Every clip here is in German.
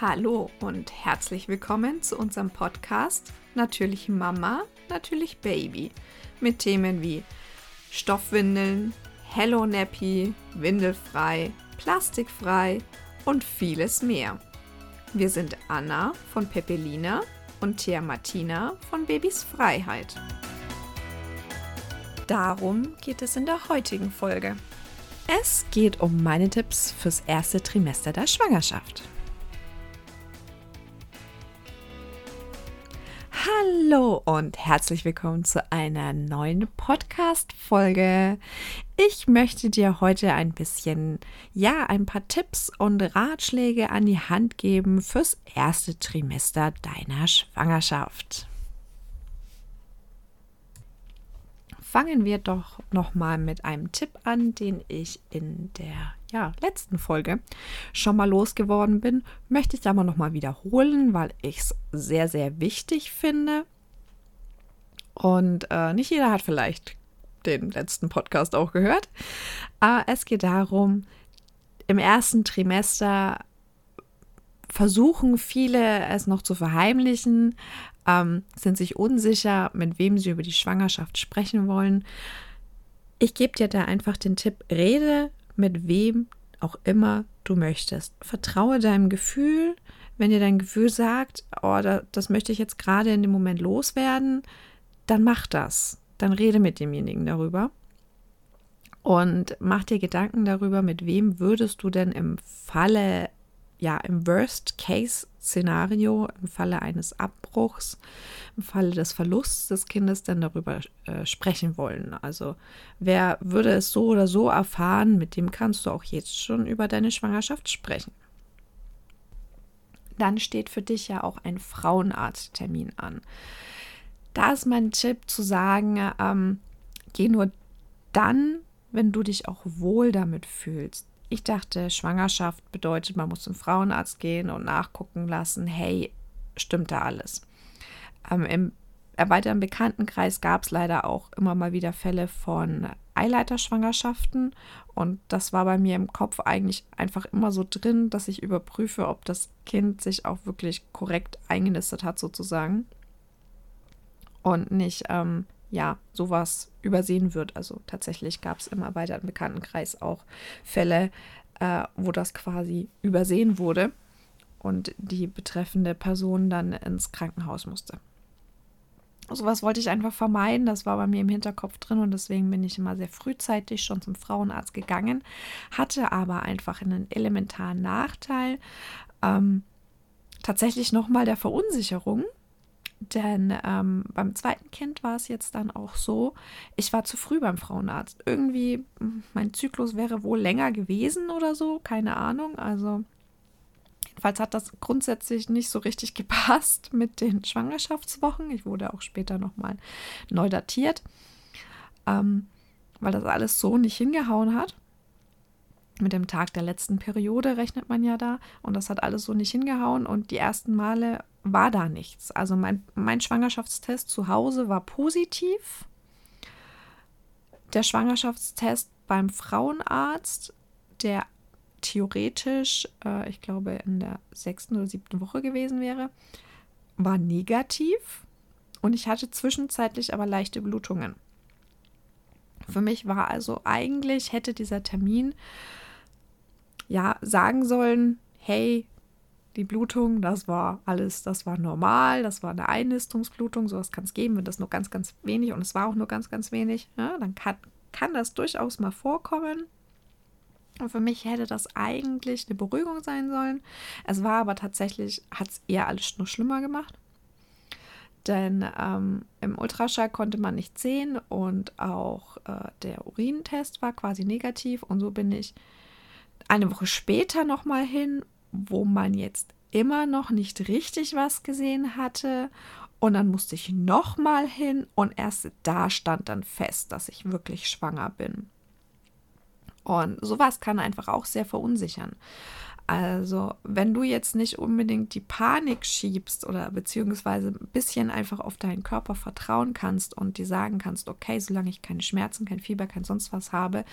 Hallo und herzlich willkommen zu unserem Podcast Natürlich Mama, natürlich Baby mit Themen wie Stoffwindeln, Hello Nappy, Windelfrei, Plastikfrei und vieles mehr. Wir sind Anna von Pepelina und Thea Martina von Babys Freiheit. Darum geht es in der heutigen Folge. Es geht um meine Tipps fürs erste Trimester der Schwangerschaft. Hallo und herzlich willkommen zu einer neuen Podcast-Folge. Ich möchte dir heute ein bisschen, ja, ein paar Tipps und Ratschläge an die Hand geben fürs erste Trimester deiner Schwangerschaft. fangen wir doch noch mal mit einem Tipp an, den ich in der ja, letzten Folge schon mal losgeworden bin. Möchte ich noch mal wiederholen, weil ich es sehr, sehr wichtig finde. Und äh, nicht jeder hat vielleicht den letzten Podcast auch gehört. Aber es geht darum, im ersten Trimester versuchen viele es noch zu verheimlichen, ähm, sind sich unsicher, mit wem sie über die Schwangerschaft sprechen wollen. Ich gebe dir da einfach den Tipp, rede mit wem auch immer du möchtest. Vertraue deinem Gefühl. Wenn dir dein Gefühl sagt, oh, das möchte ich jetzt gerade in dem Moment loswerden, dann mach das. Dann rede mit demjenigen darüber. Und mach dir Gedanken darüber, mit wem würdest du denn im Falle ja, im Worst-Case-Szenario, im Falle eines Abbruchs, im Falle des Verlusts des Kindes dann darüber äh, sprechen wollen. Also wer würde es so oder so erfahren, mit dem kannst du auch jetzt schon über deine Schwangerschaft sprechen. Dann steht für dich ja auch ein Frauenarzttermin an. Da ist mein Tipp zu sagen, ähm, geh nur dann, wenn du dich auch wohl damit fühlst. Ich dachte, Schwangerschaft bedeutet, man muss zum Frauenarzt gehen und nachgucken lassen, hey, stimmt da alles? Ähm, Im erweiterten Bekanntenkreis gab es leider auch immer mal wieder Fälle von Eileiterschwangerschaften und das war bei mir im Kopf eigentlich einfach immer so drin, dass ich überprüfe, ob das Kind sich auch wirklich korrekt eingenistet hat sozusagen und nicht ähm, ja, sowas übersehen wird. Also tatsächlich gab es im erweiterten Bekanntenkreis auch Fälle, äh, wo das quasi übersehen wurde und die betreffende Person dann ins Krankenhaus musste. Sowas wollte ich einfach vermeiden. Das war bei mir im Hinterkopf drin und deswegen bin ich immer sehr frühzeitig schon zum Frauenarzt gegangen, hatte aber einfach einen elementaren Nachteil. Ähm, tatsächlich nochmal der Verunsicherung, denn ähm, beim zweiten Kind war es jetzt dann auch so, ich war zu früh beim Frauenarzt. Irgendwie, hm, mein Zyklus wäre wohl länger gewesen oder so, keine Ahnung. Also jedenfalls hat das grundsätzlich nicht so richtig gepasst mit den Schwangerschaftswochen. Ich wurde auch später nochmal neu datiert, ähm, weil das alles so nicht hingehauen hat mit dem Tag der letzten Periode rechnet man ja da und das hat alles so nicht hingehauen und die ersten Male war da nichts. Also mein, mein Schwangerschaftstest zu Hause war positiv. Der Schwangerschaftstest beim Frauenarzt, der theoretisch, äh, ich glaube, in der sechsten oder siebten Woche gewesen wäre, war negativ und ich hatte zwischenzeitlich aber leichte Blutungen. Für mich war also eigentlich, hätte dieser Termin ja sagen sollen, hey, die Blutung, das war alles, das war normal, das war eine Einnistungsblutung, sowas kann es geben, wenn das nur ganz, ganz wenig und es war auch nur ganz, ganz wenig, ja, dann kann, kann das durchaus mal vorkommen. Und für mich hätte das eigentlich eine Beruhigung sein sollen. Es war aber tatsächlich, hat es eher alles nur schlimmer gemacht. Denn ähm, im Ultraschall konnte man nicht sehen und auch äh, der Urintest war quasi negativ. Und so bin ich eine Woche später nochmal hin, wo man jetzt immer noch nicht richtig was gesehen hatte. Und dann musste ich nochmal hin und erst da stand dann fest, dass ich wirklich schwanger bin. Und sowas kann einfach auch sehr verunsichern. Also, wenn du jetzt nicht unbedingt die Panik schiebst oder beziehungsweise ein bisschen einfach auf deinen Körper vertrauen kannst und dir sagen kannst, okay, solange ich keine Schmerzen, kein Fieber, kein sonst was habe,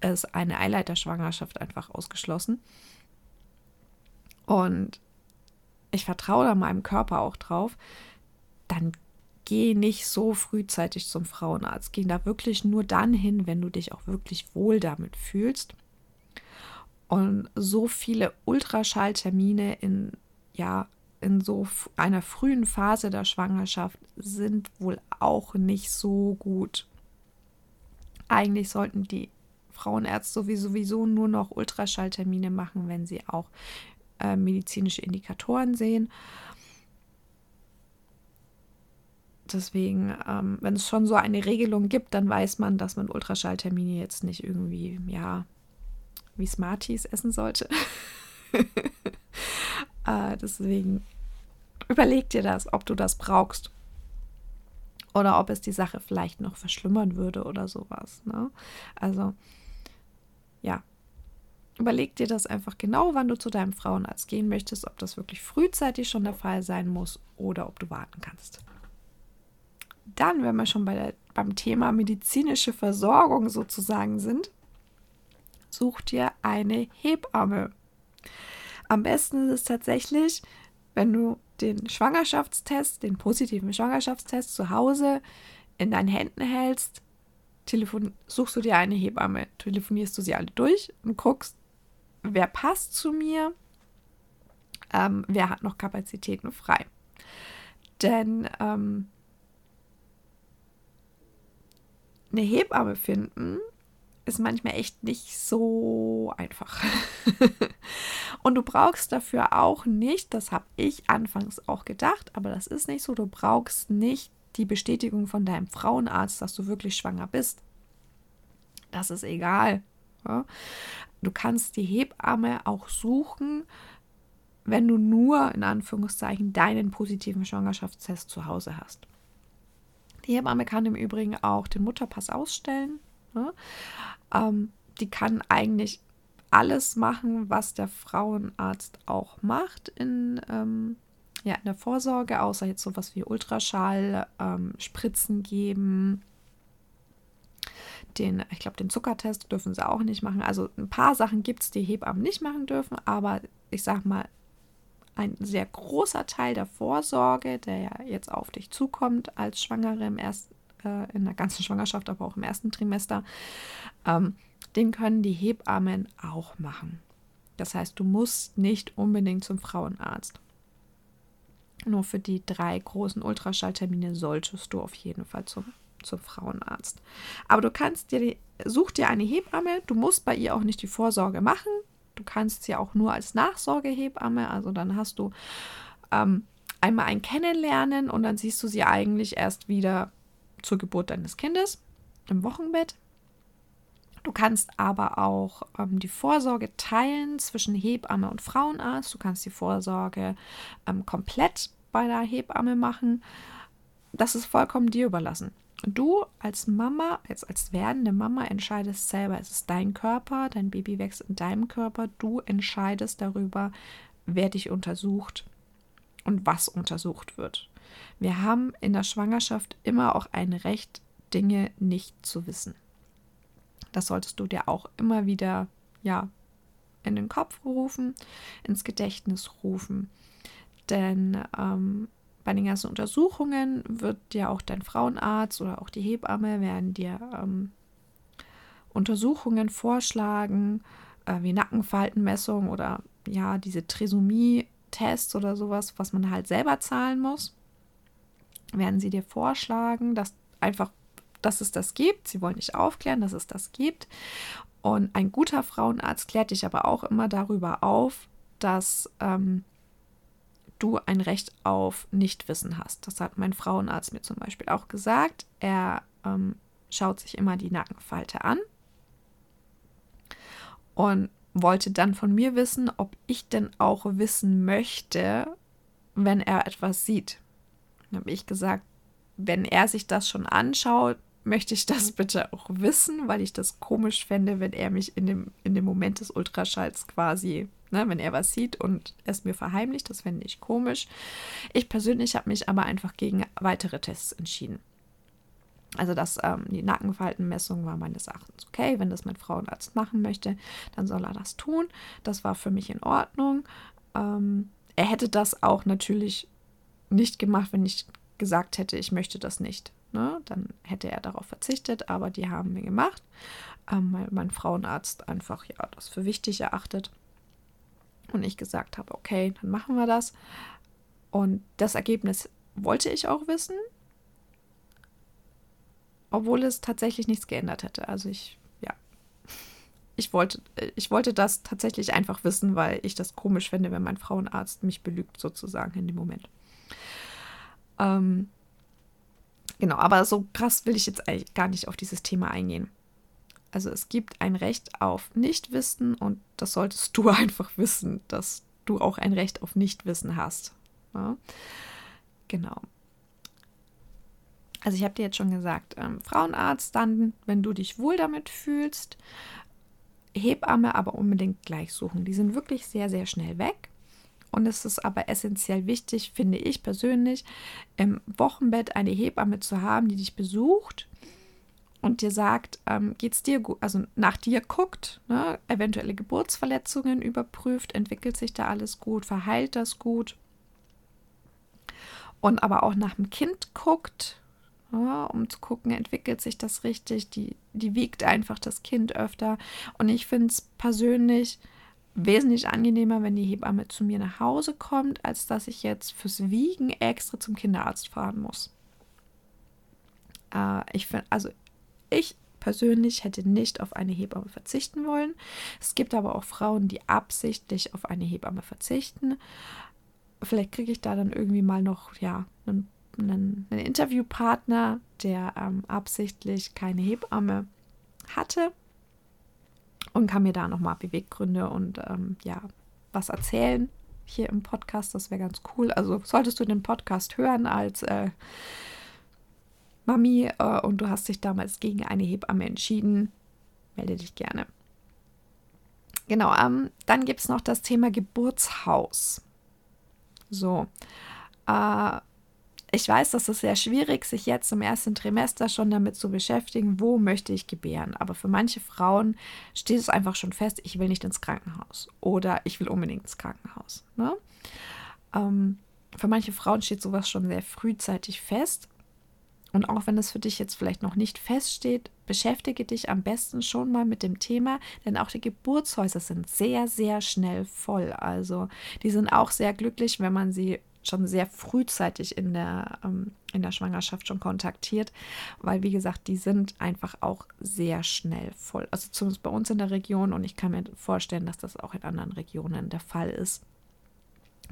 ist eine Eileiterschwangerschaft einfach ausgeschlossen. Und ich vertraue da meinem Körper auch drauf, dann geh nicht so frühzeitig zum Frauenarzt. Geh da wirklich nur dann hin, wenn du dich auch wirklich wohl damit fühlst. Und so viele Ultraschalltermine in, ja, in so einer frühen Phase der Schwangerschaft sind wohl auch nicht so gut. Eigentlich sollten die Frauenärzte sowieso nur noch Ultraschalltermine machen, wenn sie auch äh, medizinische Indikatoren sehen. Deswegen, ähm, wenn es schon so eine Regelung gibt, dann weiß man, dass man Ultraschalltermine jetzt nicht irgendwie, ja, wie Smarties essen sollte. äh, deswegen überleg dir das, ob du das brauchst. Oder ob es die Sache vielleicht noch verschlimmern würde oder sowas. Ne? Also, ja. Überleg dir das einfach genau, wann du zu deinem Frauenarzt gehen möchtest, ob das wirklich frühzeitig schon der Fall sein muss oder ob du warten kannst. Dann, wenn wir schon bei der, beim Thema medizinische Versorgung sozusagen sind, such dir eine Hebamme. Am besten ist es tatsächlich, wenn du den Schwangerschaftstest, den positiven Schwangerschaftstest zu Hause in deinen Händen hältst, telefon suchst du dir eine Hebamme, telefonierst du sie alle durch und guckst, wer passt zu mir, ähm, wer hat noch Kapazitäten frei. Denn ähm, eine Hebamme finden ist manchmal echt nicht so einfach. und du brauchst dafür auch nicht, das habe ich anfangs auch gedacht, aber das ist nicht so, du brauchst nicht die Bestätigung von deinem Frauenarzt, dass du wirklich schwanger bist. Das ist egal. Ja? Du kannst die Hebamme auch suchen, wenn du nur in Anführungszeichen deinen positiven Schwangerschaftstest zu Hause hast. Die Hebamme kann im Übrigen auch den Mutterpass ausstellen. Ähm, die kann eigentlich alles machen, was der Frauenarzt auch macht in, ähm, ja, in der Vorsorge, außer jetzt sowas wie Ultraschall, ähm, Spritzen geben. Den, ich glaube, den Zuckertest dürfen sie auch nicht machen. Also ein paar Sachen gibt es, die Hebammen nicht machen dürfen, aber ich sag mal, ein sehr großer Teil der Vorsorge, der ja jetzt auf dich zukommt als Schwangere im ersten, äh, in der ganzen Schwangerschaft, aber auch im ersten Trimester, ähm, den können die Hebammen auch machen. Das heißt, du musst nicht unbedingt zum Frauenarzt. Nur für die drei großen Ultraschalltermine solltest du auf jeden Fall zum, zum Frauenarzt. Aber du kannst dir, such dir eine Hebamme, du musst bei ihr auch nicht die Vorsorge machen. Du kannst sie auch nur als Nachsorgehebamme, also dann hast du ähm, einmal ein Kennenlernen und dann siehst du sie eigentlich erst wieder zur Geburt deines Kindes im Wochenbett. Du kannst aber auch ähm, die Vorsorge teilen zwischen Hebamme und Frauenarzt. Du kannst die Vorsorge ähm, komplett bei der Hebamme machen. Das ist vollkommen dir überlassen. Du als Mama, jetzt als werdende Mama, entscheidest selber. Es ist dein Körper, dein Baby wächst in deinem Körper. Du entscheidest darüber, wer dich untersucht und was untersucht wird. Wir haben in der Schwangerschaft immer auch ein Recht, Dinge nicht zu wissen. Das solltest du dir auch immer wieder, ja, in den Kopf rufen, ins Gedächtnis rufen. Denn ähm, bei den ganzen Untersuchungen wird dir auch dein Frauenarzt oder auch die Hebamme werden dir ähm, Untersuchungen vorschlagen, äh, wie Nackenfaltenmessung oder ja, diese Trisomie-Tests oder sowas, was man halt selber zahlen muss. Werden sie dir vorschlagen, dass einfach, dass es das gibt. Sie wollen dich aufklären, dass es das gibt. Und ein guter Frauenarzt klärt dich aber auch immer darüber auf, dass ähm, du ein Recht auf Nichtwissen hast. Das hat mein Frauenarzt mir zum Beispiel auch gesagt. Er ähm, schaut sich immer die Nackenfalte an und wollte dann von mir wissen, ob ich denn auch wissen möchte, wenn er etwas sieht. Dann habe ich gesagt, wenn er sich das schon anschaut, möchte ich das bitte auch wissen, weil ich das komisch fände, wenn er mich in dem, in dem Moment des Ultraschalls quasi Ne, wenn er was sieht und es mir verheimlicht, das fände ich komisch. Ich persönlich habe mich aber einfach gegen weitere Tests entschieden. Also das, ähm, die Nackenfaltenmessung war meines Erachtens okay. Wenn das mein Frauenarzt machen möchte, dann soll er das tun. Das war für mich in Ordnung. Ähm, er hätte das auch natürlich nicht gemacht, wenn ich gesagt hätte, ich möchte das nicht. Ne? Dann hätte er darauf verzichtet, aber die haben wir gemacht, ähm, weil mein Frauenarzt einfach ja das für wichtig erachtet. Und ich gesagt habe, okay, dann machen wir das. Und das Ergebnis wollte ich auch wissen, obwohl es tatsächlich nichts geändert hätte. Also ich, ja, ich wollte, ich wollte das tatsächlich einfach wissen, weil ich das komisch finde, wenn mein Frauenarzt mich belügt, sozusagen in dem Moment. Ähm, genau, aber so krass will ich jetzt eigentlich gar nicht auf dieses Thema eingehen. Also es gibt ein Recht auf Nichtwissen und das solltest du einfach wissen, dass du auch ein Recht auf Nichtwissen hast. Ja? Genau. Also ich habe dir jetzt schon gesagt, ähm, Frauenarzt dann, wenn du dich wohl damit fühlst, Hebamme aber unbedingt gleich suchen. Die sind wirklich sehr, sehr schnell weg. Und es ist aber essentiell wichtig, finde ich persönlich, im Wochenbett eine Hebamme zu haben, die dich besucht und dir sagt, ähm, geht es dir gut, also nach dir guckt, ne, eventuelle Geburtsverletzungen überprüft, entwickelt sich da alles gut, verheilt das gut und aber auch nach dem Kind guckt, ja, um zu gucken, entwickelt sich das richtig. Die, die wiegt einfach das Kind öfter. Und ich finde es persönlich wesentlich angenehmer, wenn die Hebamme zu mir nach Hause kommt, als dass ich jetzt fürs Wiegen extra zum Kinderarzt fahren muss. Äh, ich finde, also ich persönlich hätte nicht auf eine Hebamme verzichten wollen. Es gibt aber auch Frauen, die absichtlich auf eine Hebamme verzichten. Vielleicht kriege ich da dann irgendwie mal noch ja einen einen, einen Interviewpartner, der ähm, absichtlich keine Hebamme hatte und kann mir da nochmal Beweggründe und ähm, ja, was erzählen hier im Podcast. Das wäre ganz cool. Also solltest du den Podcast hören als äh, Mami äh, und du hast dich damals gegen eine Hebamme entschieden, melde dich gerne. Genau, ähm, dann gibt es noch das Thema Geburtshaus. So, äh, ich weiß, das ist sehr schwierig, sich jetzt im ersten Trimester schon damit zu beschäftigen, wo möchte ich gebären. Aber für manche Frauen steht es einfach schon fest, ich will nicht ins Krankenhaus oder ich will unbedingt ins Krankenhaus. Ne? Ähm, für manche Frauen steht sowas schon sehr frühzeitig fest. Und auch wenn es für dich jetzt vielleicht noch nicht feststeht, beschäftige dich am besten schon mal mit dem Thema, denn auch die Geburtshäuser sind sehr, sehr schnell voll. Also die sind auch sehr glücklich, wenn man sie schon sehr frühzeitig in der, ähm, in der Schwangerschaft schon kontaktiert, weil wie gesagt, die sind einfach auch sehr schnell voll. Also zumindest bei uns in der Region und ich kann mir vorstellen, dass das auch in anderen Regionen der Fall ist,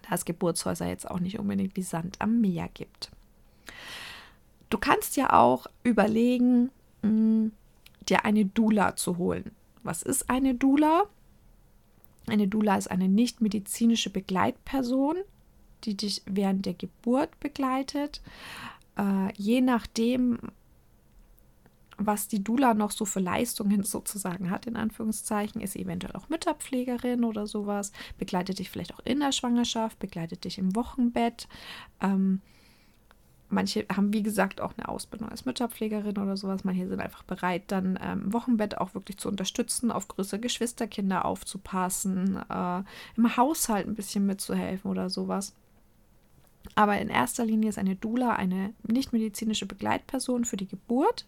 da es Geburtshäuser jetzt auch nicht unbedingt wie Sand am Meer gibt. Du kannst ja auch überlegen, mh, hm, dir eine Dula zu holen. Was ist eine Dula? Eine Dula ist eine nicht medizinische Begleitperson, die dich während der Geburt begleitet. Äh, je nachdem, was die Dula noch so für Leistungen sozusagen hat, in Anführungszeichen, ist eventuell auch Mütterpflegerin oder sowas, begleitet dich vielleicht auch in der Schwangerschaft, begleitet dich im Wochenbett. Ähm, manche haben, wie gesagt, auch eine Ausbildung als Mütterpflegerin oder sowas. Manche sind einfach bereit, dann ähm, Wochenbett auch wirklich zu unterstützen, auf größere Geschwisterkinder aufzupassen, äh, im Haushalt ein bisschen mitzuhelfen oder sowas. Aber in erster Linie ist eine Dula eine nichtmedizinische Begleitperson für die Geburt,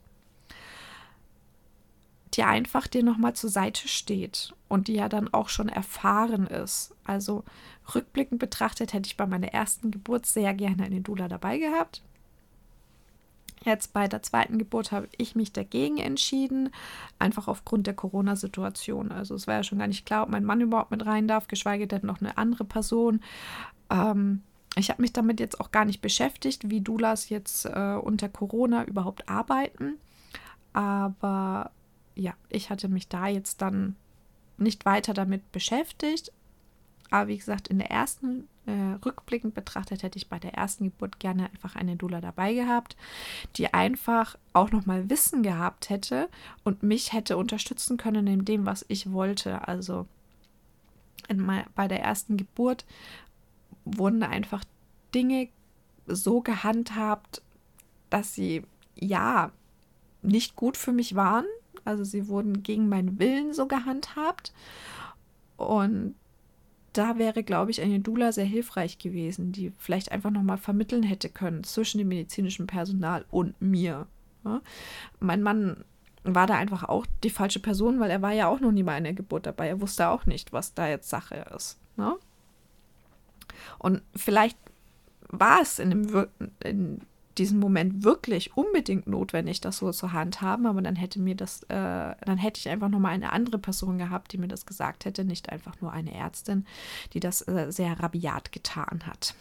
die einfach dir nochmal zur Seite steht und die ja dann auch schon erfahren ist. Also rückblickend betrachtet hätte ich bei meiner ersten Geburt sehr gerne eine Dula dabei gehabt. Jetzt bei der zweiten Geburt habe ich mich dagegen entschieden, einfach aufgrund der Corona-Situation. Also es war ja schon gar nicht klar, ob mein Mann überhaupt mit rein darf, geschweige denn noch eine andere Person. Ähm, ich habe mich damit jetzt auch gar nicht beschäftigt, wie Doulas jetzt äh, unter Corona überhaupt arbeiten. Aber ja, ich hatte mich da jetzt dann nicht weiter damit beschäftigt. Aber wie gesagt, in der ersten, äh, rückblickend betrachtet, hätte ich bei der ersten Geburt gerne einfach eine Doula dabei gehabt, die einfach auch nochmal Wissen gehabt hätte und mich hätte unterstützen können in dem, was ich wollte. Also in, bei der ersten Geburt wurden einfach Dinge so gehandhabt, dass sie ja nicht gut für mich waren. Also sie wurden gegen meinen Willen so gehandhabt. Und da wäre, glaube ich, eine Dula sehr hilfreich gewesen, die vielleicht einfach nochmal vermitteln hätte können zwischen dem medizinischen Personal und mir. Ja? Mein Mann war da einfach auch die falsche Person, weil er war ja auch noch nie bei einer Geburt dabei. Er wusste auch nicht, was da jetzt Sache ist. Ne? Und vielleicht war es in, dem, in diesem Moment wirklich unbedingt notwendig, das so zur Hand haben, aber dann hätte mir das, äh, dann hätte ich einfach nochmal eine andere Person gehabt, die mir das gesagt hätte, nicht einfach nur eine Ärztin, die das äh, sehr rabiat getan hat.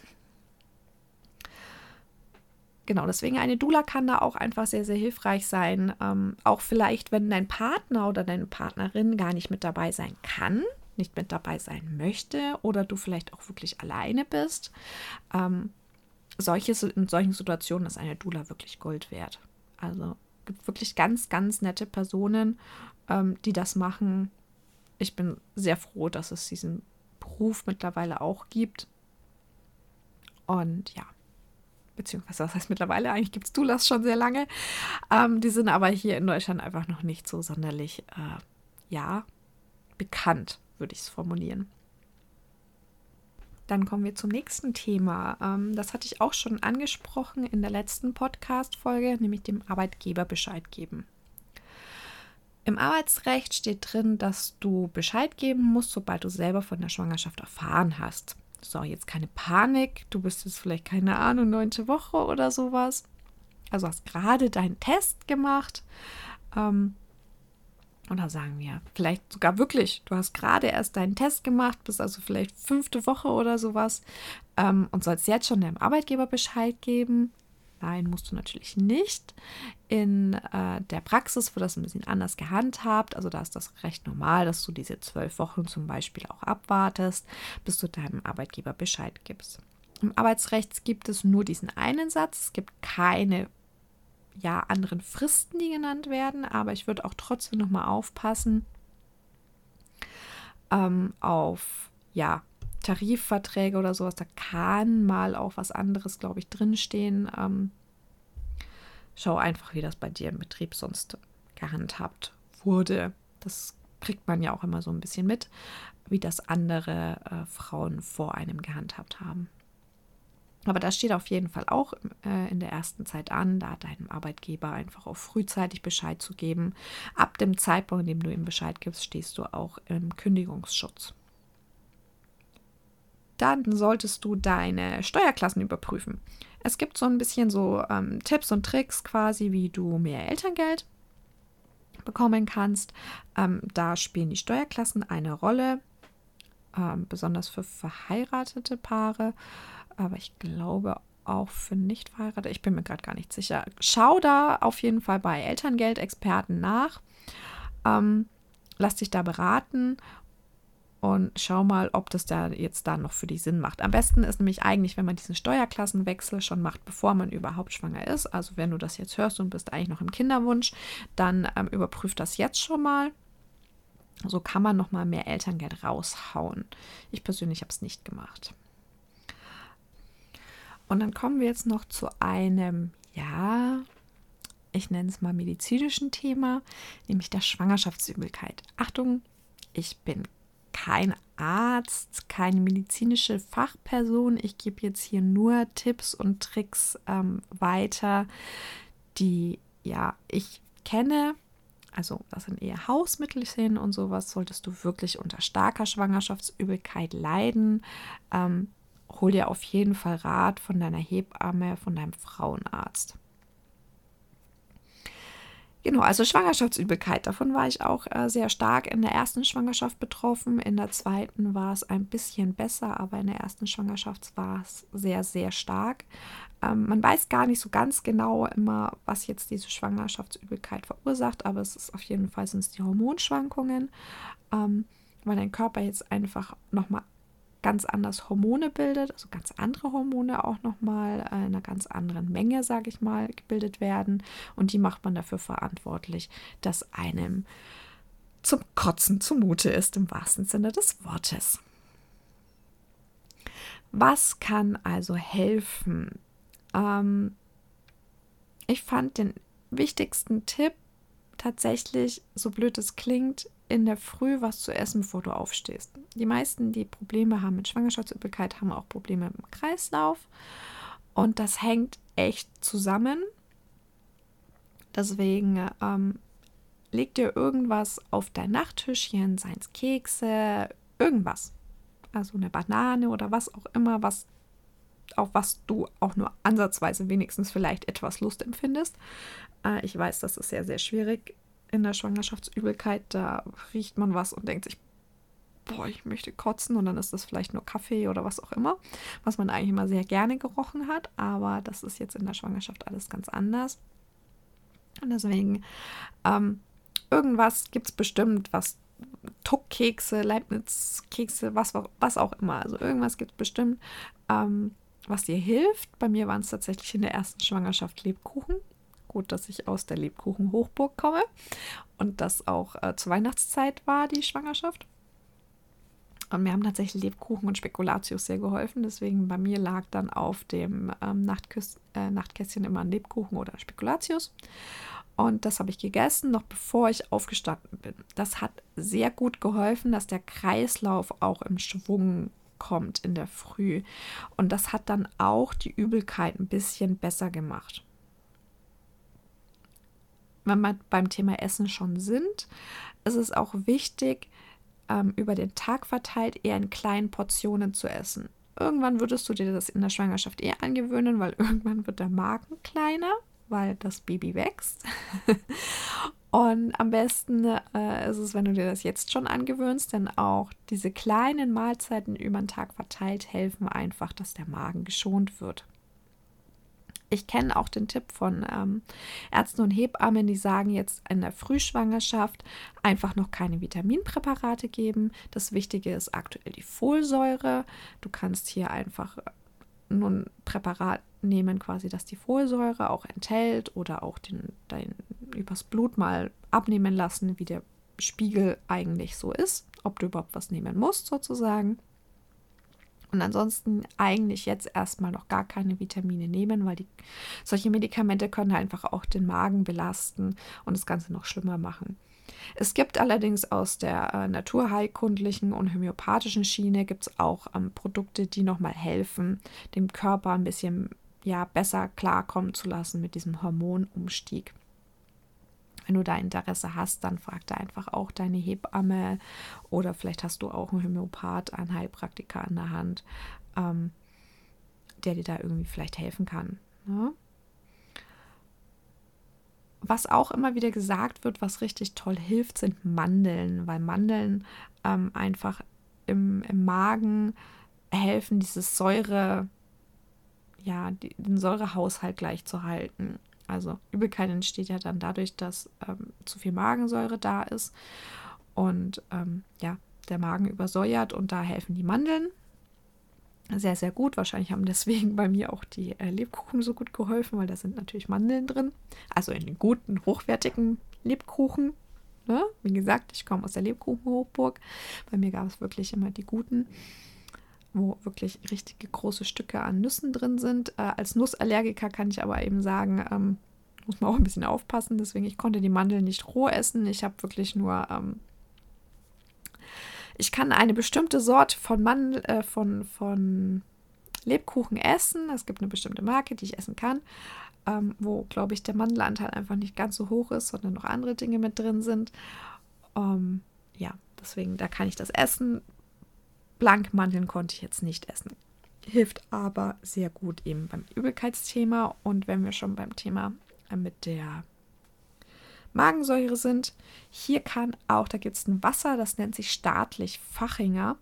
Genau, deswegen eine Dula kann da auch einfach sehr, sehr hilfreich sein. Ähm, auch vielleicht, wenn dein Partner oder deine Partnerin gar nicht mit dabei sein kann, nicht mit dabei sein möchte oder du vielleicht auch wirklich alleine bist. Ähm, solche, in solchen Situationen ist eine Dula wirklich Gold wert. Also gibt wirklich ganz, ganz nette Personen, ähm, die das machen. Ich bin sehr froh, dass es diesen Beruf mittlerweile auch gibt. Und ja, beziehungsweise was heißt mittlerweile, eigentlich gibt es Doulas schon sehr lange. Ähm, die sind aber hier in Deutschland einfach noch nicht so sonderlich, äh, ja, bekannt, würde ich es formulieren. Dann kommen wir zum nächsten Thema. Ähm, das hatte ich auch schon angesprochen in der letzten Podcast-Folge, nämlich dem Arbeitgeber Bescheid geben. Im Arbeitsrecht steht drin, dass du Bescheid geben musst, sobald du selber von der Schwangerschaft erfahren hast. So, jetzt keine Panik. Du bist jetzt vielleicht, keine Ahnung, neunte Woche oder sowas. Also hast gerade deinen Test gemacht. Ähm, oder sagen wir, vielleicht sogar wirklich, du hast gerade erst deinen Test gemacht, bist also vielleicht fünfte Woche oder sowas ähm, und sollst jetzt schon deinem Arbeitgeber Bescheid geben. Nein, musst du natürlich nicht. In äh, der Praxis wird das ein bisschen anders gehandhabt. Also da ist das recht normal, dass du diese zwölf Wochen zum Beispiel auch abwartest, bis du deinem Arbeitgeber Bescheid gibst. Im Arbeitsrecht gibt es nur diesen einen Satz. Es gibt keine ja, anderen Fristen, die genannt werden, aber ich würde auch trotzdem nochmal aufpassen ähm, auf ja, Tarifverträge oder sowas, da kann mal auch was anderes, glaube ich, drinstehen. Ähm, schau einfach, wie das bei dir im Betrieb sonst gehandhabt wurde. Das kriegt man ja auch immer so ein bisschen mit, wie das andere äh, Frauen vor einem gehandhabt haben. Aber das steht auf jeden Fall auch äh, in der ersten Zeit an, da deinem Arbeitgeber einfach auch frühzeitig Bescheid zu geben. Ab dem Zeitpunkt, in dem du ihm Bescheid gibst, stehst du auch im Kündigungsschutz dann solltest du deine Steuerklassen überprüfen. Es gibt so ein bisschen so ähm, Tipps und Tricks quasi, wie du mehr Elterngeld bekommen kannst. Ähm, da spielen die Steuerklassen eine Rolle, ähm, besonders für verheiratete Paare, aber ich glaube auch für nicht verheiratete. Ich bin mir gerade gar nicht sicher. Schau da auf jeden Fall bei Elterngeldexperten nach. Ähm, lass dich da beraten und schau mal, ob das da jetzt da noch für dich Sinn macht. Am besten ist nämlich eigentlich, wenn man diesen Steuerklassenwechsel schon macht, bevor man überhaupt schwanger ist. Also wenn du das jetzt hörst und bist eigentlich noch im Kinderwunsch, dann ähm, überprüf das jetzt schon mal. So kann man noch mal mehr Elterngeld raushauen. Ich persönlich habe es nicht gemacht. Und dann kommen wir jetzt noch zu einem, ja, ich nenne es mal medizinischen Thema, nämlich der Schwangerschaftsübelkeit. Achtung, ich bin kein Arzt, keine medizinische Fachperson. Ich gebe jetzt hier nur Tipps und Tricks ähm, weiter, die ja ich kenne. Also das sind eher Hausmittelchen und sowas. Solltest du wirklich unter starker Schwangerschaftsübelkeit leiden, ähm, hol dir auf jeden Fall Rat von deiner Hebamme, von deinem Frauenarzt. Genau, also Schwangerschaftsübelkeit, davon war ich auch äh, sehr stark in der ersten Schwangerschaft betroffen. In der zweiten war es ein bisschen besser, aber in der ersten Schwangerschaft war es sehr, sehr stark. Ähm, man weiß gar nicht so ganz genau immer, was jetzt diese Schwangerschaftsübelkeit verursacht, aber es ist auf jeden Fall sind es die Hormonschwankungen, ähm, weil dein Körper jetzt einfach nochmal ganz anders Hormone bildet, also ganz andere Hormone auch nochmal in einer ganz anderen Menge, sage ich mal, gebildet werden. Und die macht man dafür verantwortlich, dass einem zum Kotzen zumute ist, im wahrsten Sinne des Wortes. Was kann also helfen? Ähm, ich fand den wichtigsten Tipp tatsächlich, so blöd es klingt, in der Früh was zu essen, bevor du aufstehst. Die meisten, die Probleme haben mit Schwangerschaftsübelkeit, haben auch Probleme im Kreislauf. Und das hängt echt zusammen. Deswegen ähm, leg dir irgendwas auf dein Nachttischchen, seien es Kekse, irgendwas. Also eine Banane oder was auch immer, was auf was du auch nur ansatzweise wenigstens vielleicht etwas Lust empfindest. Äh, ich weiß, das ist sehr, sehr schwierig in der Schwangerschaftsübelkeit. Da riecht man was und denkt sich, boah, ich möchte kotzen und dann ist das vielleicht nur Kaffee oder was auch immer, was man eigentlich immer sehr gerne gerochen hat. Aber das ist jetzt in der Schwangerschaft alles ganz anders. Und deswegen, ähm, irgendwas gibt es bestimmt, was Tuckkekse, Leibniz-Kekse, was, was auch immer. Also irgendwas gibt es bestimmt, ähm, was dir hilft. Bei mir waren es tatsächlich in der ersten Schwangerschaft Lebkuchen. Gut, dass ich aus der Lebkuchen-Hochburg komme und das auch äh, zur Weihnachtszeit war, die Schwangerschaft. Und mir haben tatsächlich Lebkuchen und Spekulatius sehr geholfen. Deswegen bei mir lag dann auf dem ähm, Nachtküss, äh, Nachtkästchen immer ein Lebkuchen oder Spekulatius. Und das habe ich gegessen, noch bevor ich aufgestanden bin. Das hat sehr gut geholfen, dass der Kreislauf auch im Schwung kommt in der Früh. Und das hat dann auch die Übelkeit ein bisschen besser gemacht. Wenn wir beim Thema Essen schon sind, ist es auch wichtig, ähm, über den Tag verteilt eher in kleinen Portionen zu essen. Irgendwann würdest du dir das in der Schwangerschaft eher angewöhnen, weil irgendwann wird der Magen kleiner weil das Baby wächst. Und am besten äh, ist es, wenn du dir das jetzt schon angewöhnst, denn auch diese kleinen Mahlzeiten über den Tag verteilt helfen einfach, dass der Magen geschont wird. Ich kenne auch den Tipp von ähm, Ärzten und Hebammen, die sagen jetzt in der Frühschwangerschaft einfach noch keine Vitaminpräparate geben. Das Wichtige ist aktuell die Folsäure. Du kannst hier einfach nur ein Präparat nehmen, quasi, das die Folsäure auch enthält oder auch den, dein, übers Blut mal abnehmen lassen, wie der Spiegel eigentlich so ist, ob du überhaupt was nehmen musst sozusagen. Und ansonsten eigentlich jetzt erstmal noch gar keine Vitamine nehmen, weil die, solche Medikamente können einfach auch den Magen belasten und das Ganze noch schlimmer machen. Es gibt allerdings aus der äh, naturheilkundlichen und homöopathischen Schiene gibt es auch ähm, Produkte, die nochmal helfen, dem Körper ein bisschen ja, besser klarkommen zu lassen mit diesem Hormonumstieg. Wenn du da Interesse hast, dann frag da einfach auch deine Hebamme oder vielleicht hast du auch einen Homöopath, einen Heilpraktiker an der Hand, ähm, der dir da irgendwie vielleicht helfen kann. Ne? Was auch immer wieder gesagt wird, was richtig toll hilft, sind Mandeln, weil Mandeln ähm, einfach im, im Magen helfen, dieses Säure, ja, die, den Säurehaushalt gleich zu halten. Also Übelkeit entsteht ja dann dadurch, dass ähm, zu viel Magensäure da ist und ähm, ja, der Magen übersäuert und da helfen die Mandeln sehr, sehr gut. Wahrscheinlich haben deswegen bei mir auch die äh, Lebkuchen so gut geholfen, weil da sind natürlich Mandeln drin. Also in den guten, hochwertigen Lebkuchen. Ne? Wie gesagt, ich komme aus der Lebkuchenhochburg. Bei mir gab es wirklich immer die guten, wo wirklich richtige große Stücke an Nüssen drin sind. Äh, als Nussallergiker kann ich aber eben sagen, ähm, muss man auch ein bisschen aufpassen. Deswegen, ich konnte die Mandeln nicht roh essen. Ich habe wirklich nur ähm, ich kann eine bestimmte Sorte von Mandel, äh, von, von Lebkuchen essen. Es gibt eine bestimmte Marke, die ich essen kann, ähm, wo, glaube ich, der Mandelanteil einfach nicht ganz so hoch ist, sondern noch andere Dinge mit drin sind. Ähm, ja, deswegen, da kann ich das essen. Blankmandeln konnte ich jetzt nicht essen. Hilft aber sehr gut eben beim Übelkeitsthema. Und wenn wir schon beim Thema äh, mit der Magensäure sind. Hier kann auch, da gibt es ein Wasser, das nennt sich staatlich Fachinger.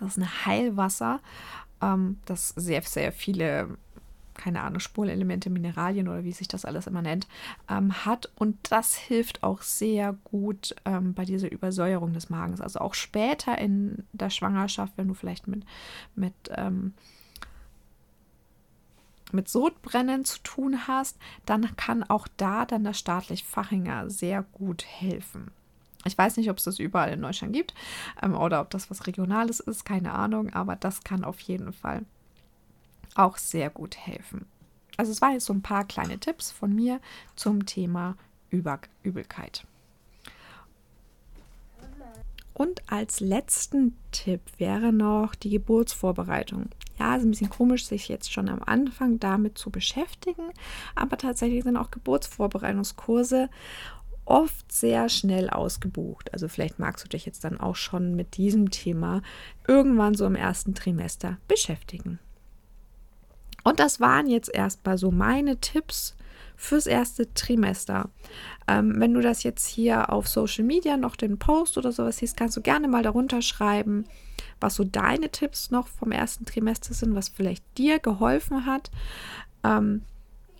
Das ist ein Heilwasser, ähm, das sehr, sehr viele, keine Ahnung, Spurenelemente, Mineralien oder wie sich das alles immer nennt, ähm, hat. Und das hilft auch sehr gut ähm, bei dieser Übersäuerung des Magens. Also auch später in der Schwangerschaft, wenn du vielleicht mit, mit ähm, mit Sodbrennen zu tun hast, dann kann auch da dann das staatlich Fachinger sehr gut helfen. Ich weiß nicht, ob es das überall in Deutschland gibt ähm, oder ob das was Regionales ist, keine Ahnung, aber das kann auf jeden Fall auch sehr gut helfen. Also es waren jetzt so ein paar kleine Tipps von mir zum Thema Über Übelkeit. Und als letzten Tipp wäre noch die Geburtsvorbereitung. Ja, ist ein bisschen komisch, sich jetzt schon am Anfang damit zu beschäftigen, aber tatsächlich sind auch Geburtsvorbereitungskurse oft sehr schnell ausgebucht. Also vielleicht magst du dich jetzt dann auch schon mit diesem Thema irgendwann so im ersten Trimester beschäftigen. Und das waren jetzt erstmal so meine Tipps fürs erste Trimester. Ähm, wenn du das jetzt hier auf Social Media noch den Post oder sowas siehst, kannst du gerne mal darunter schreiben, was so deine Tipps noch vom ersten Trimester sind, was vielleicht dir geholfen hat. Ähm,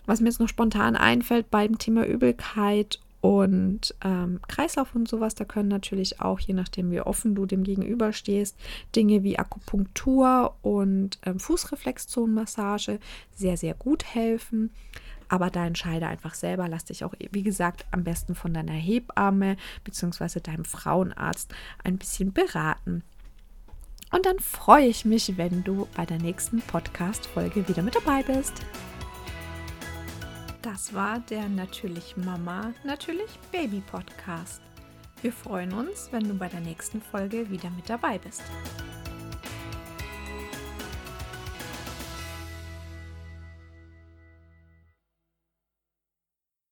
was mir jetzt noch spontan einfällt beim Thema Übelkeit und ähm, Kreislauf und sowas, da können natürlich auch, je nachdem wie offen du dem gegenüberstehst, Dinge wie Akupunktur und ähm, Fußreflexzonenmassage sehr, sehr gut helfen. Aber da entscheide einfach selber. Lass dich auch, wie gesagt, am besten von deiner Hebamme bzw. deinem Frauenarzt ein bisschen beraten. Und dann freue ich mich, wenn du bei der nächsten Podcast-Folge wieder mit dabei bist. Das war der Natürlich Mama, Natürlich Baby Podcast. Wir freuen uns, wenn du bei der nächsten Folge wieder mit dabei bist.